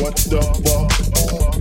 What the fuck?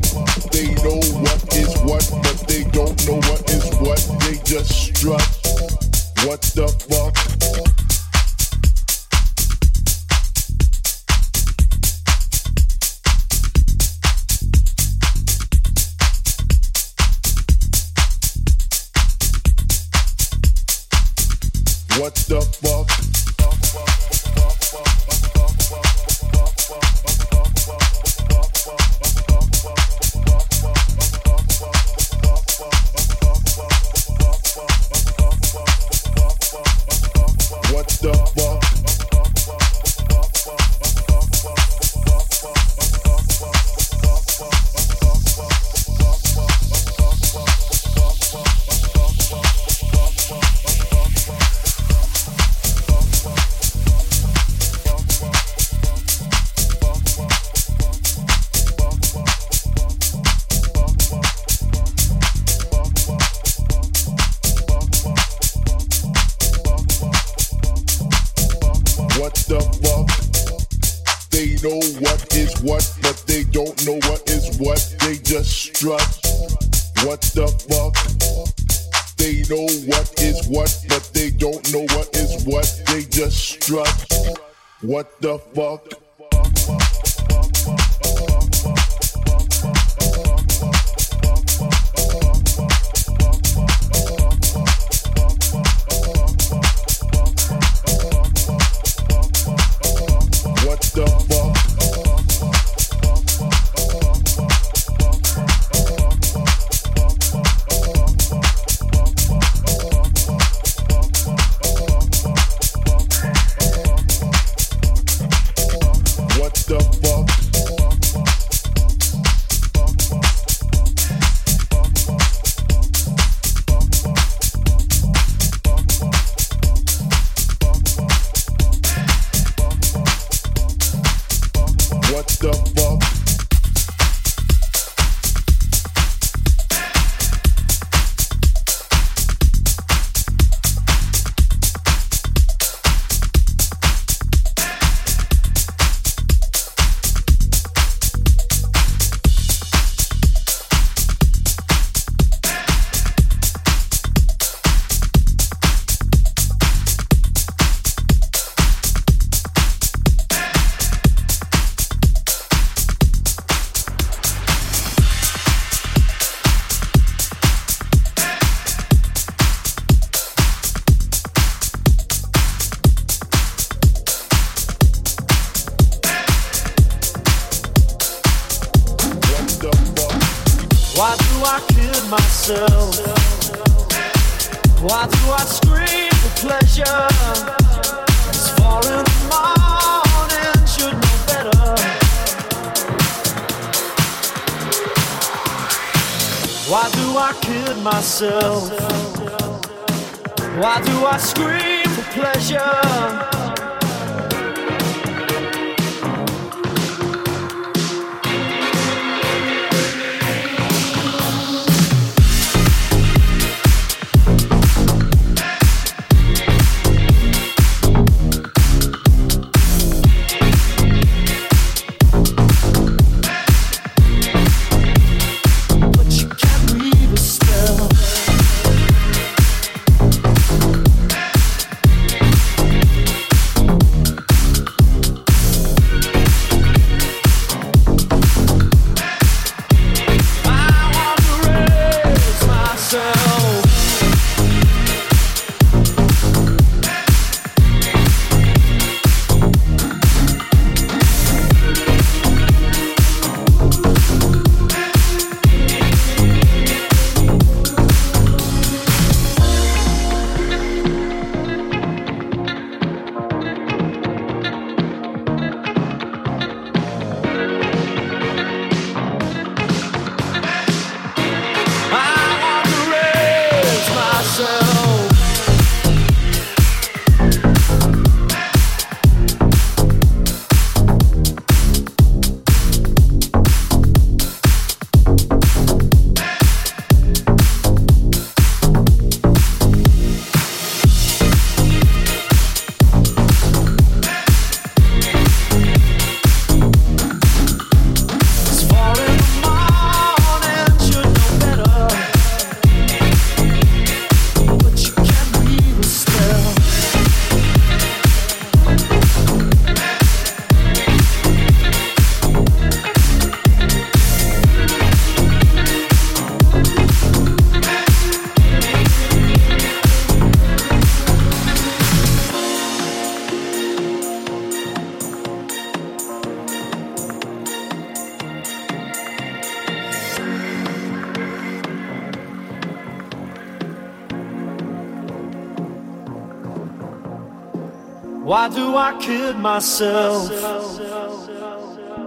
Kid myself?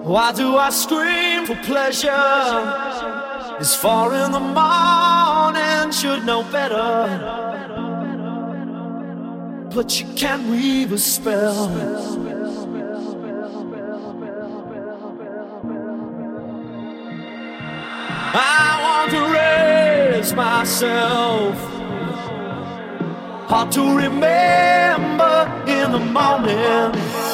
Why do I scream for pleasure? It's far in the morning, should know better. But you can't weave a spell. I want to raise myself hard to remember the morning.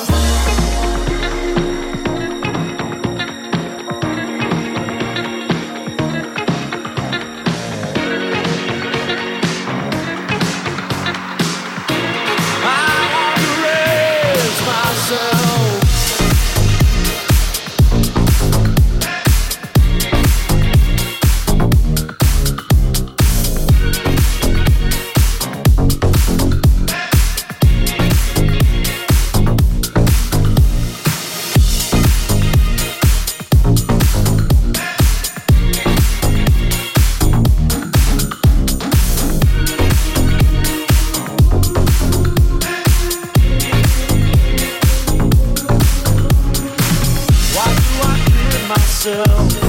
myself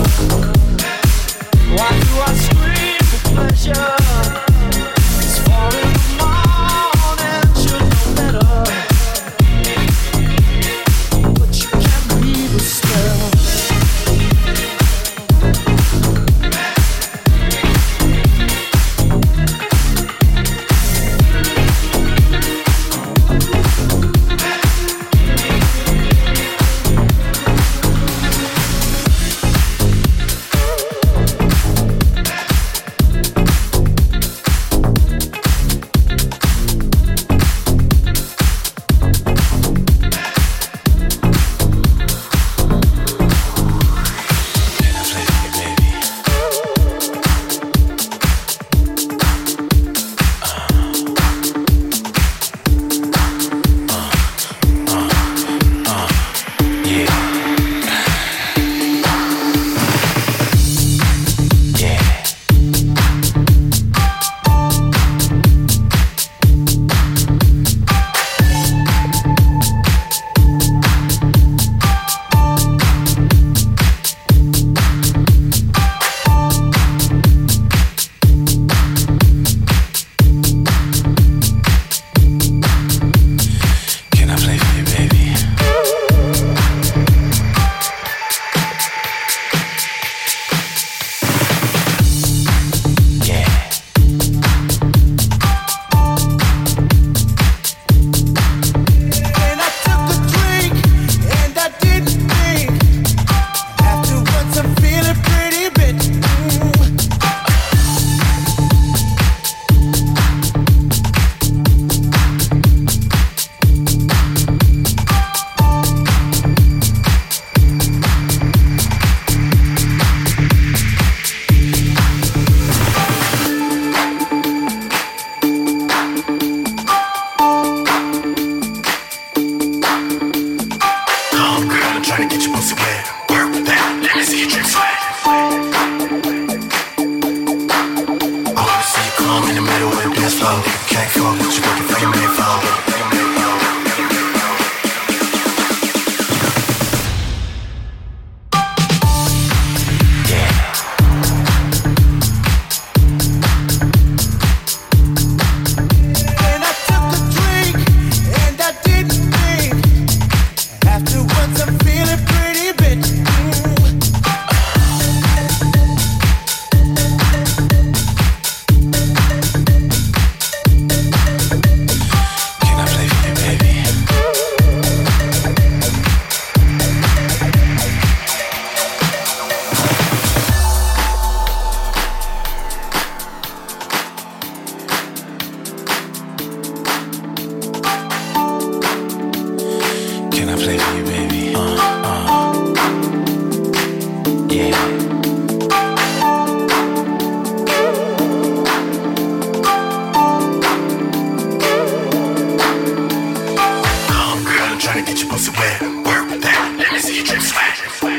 I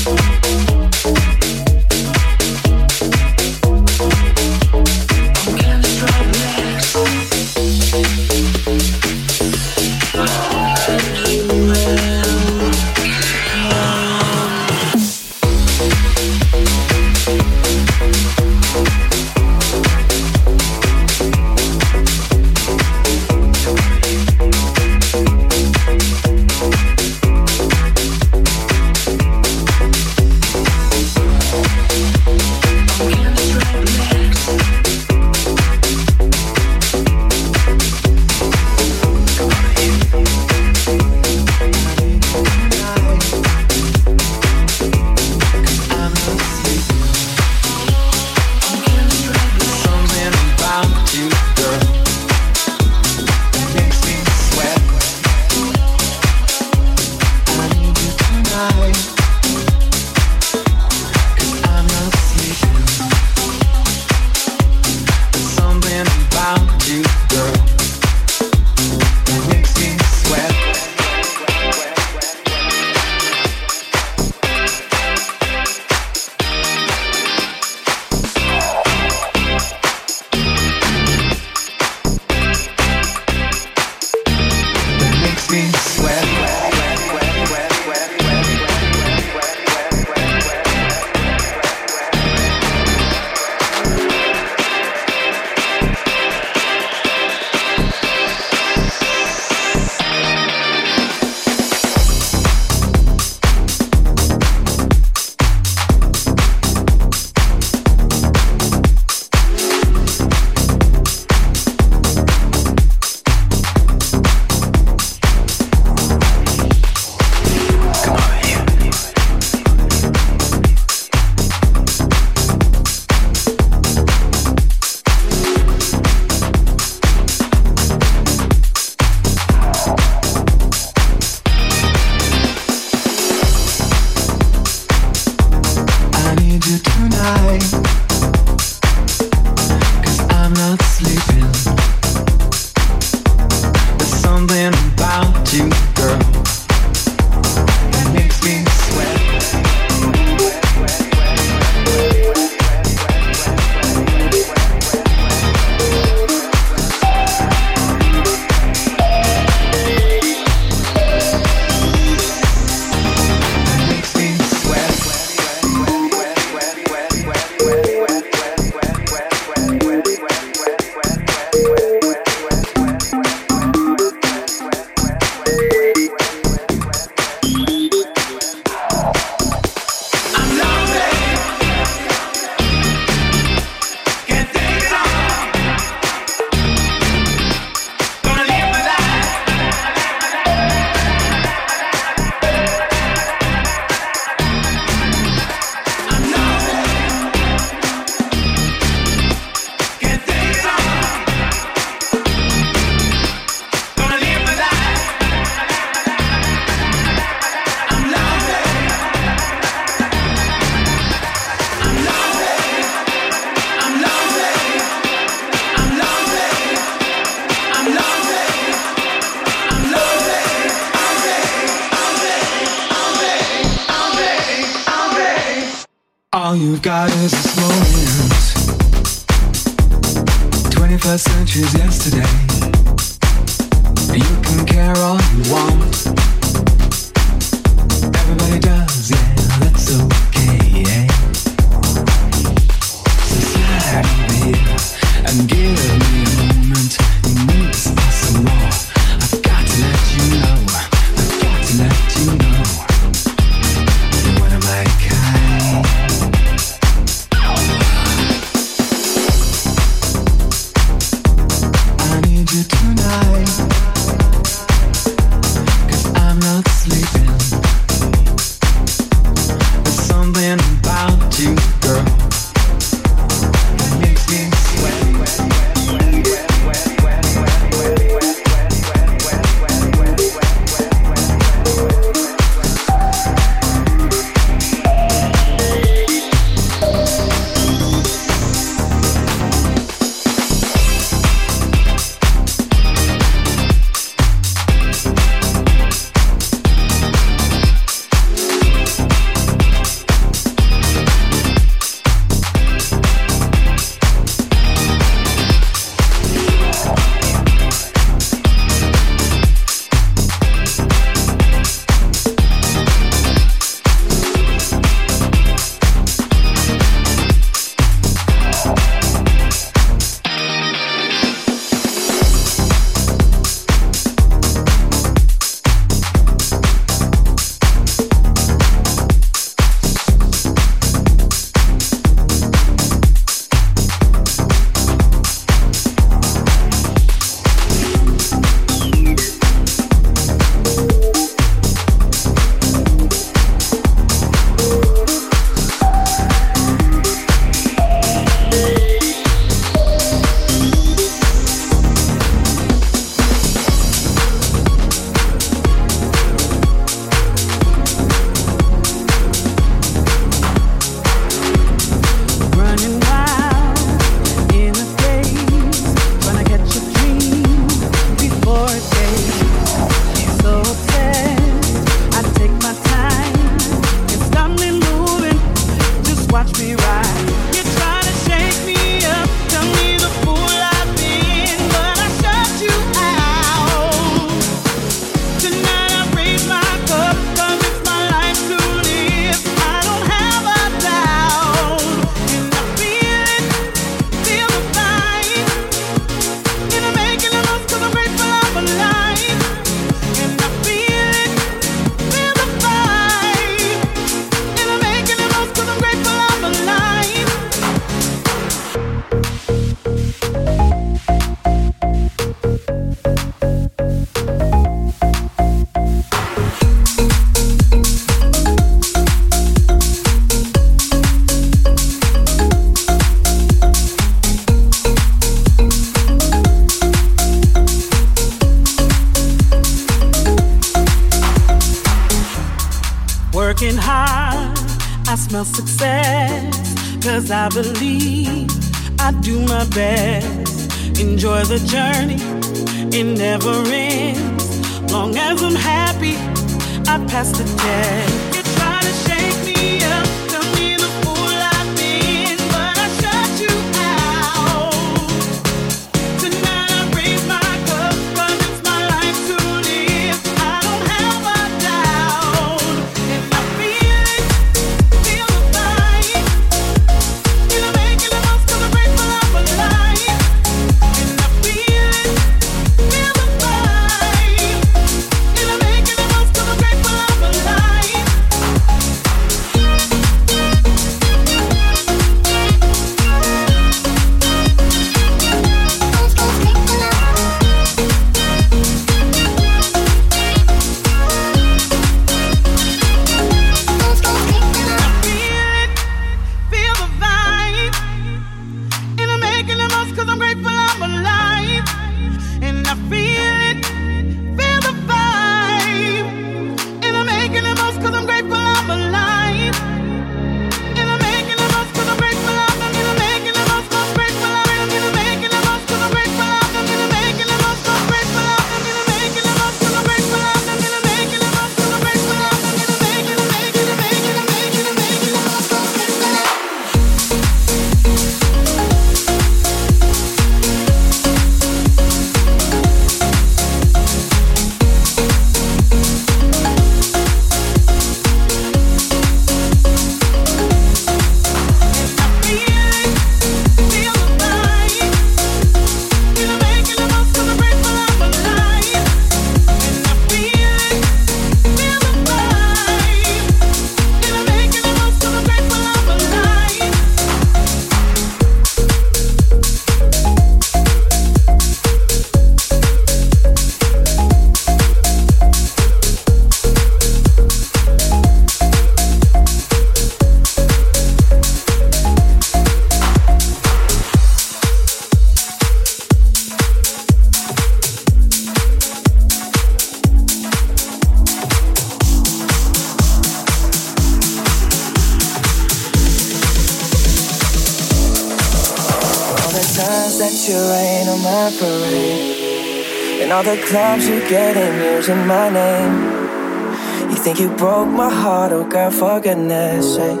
all the clubs you get in using my name. You think you broke my heart, oh girl, for goodness sake.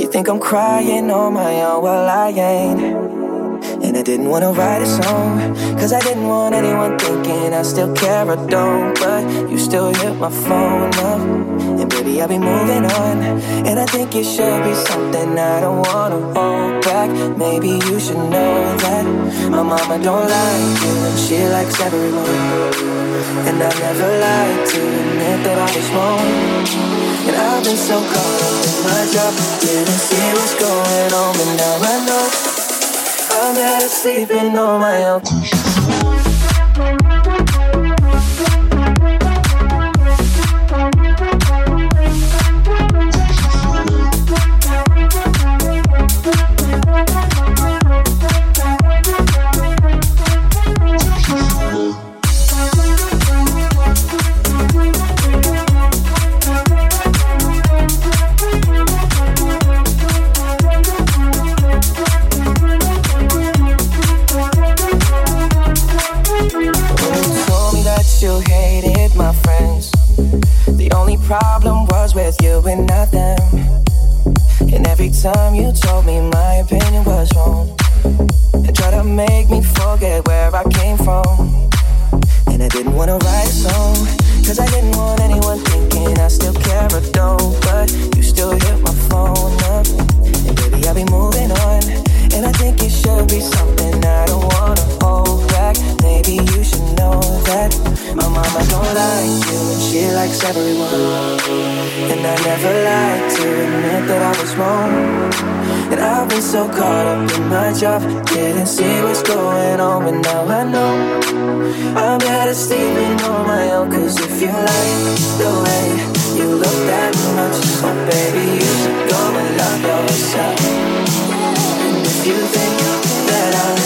You think I'm crying on my own, well I ain't. Didn't wanna write a song, cause I didn't want anyone thinking I still care or don't. But you still hit my phone up, and baby, I'll be moving on. And I think it should be something I don't wanna hold back. Maybe you should know that my mama don't like you, and she likes everyone. And I never lied to admit that I was wrong. And I've been so caught up in my job, didn't see what's going on, but now I know. I'm better sleeping on my own. Problem was with you and not them. And every time you told me my opinion was wrong, and tried to make me forget where I came from. And I didn't wanna write a song, cause I didn't want anyone thinking I still care or don't. But you still hit my phone up, and baby, I'll be moving on. And I think it should be something I don't wanna hold back. Maybe you should know that my mama don't like you, and she likes everyone. And I never lied to admit that I was wrong. And I've been so caught up in my job, didn't see what's going on, but now I know. I'm better sleeping on my own, cause if you like the way you look that much, so baby, you should go and love yourself. You think that I'm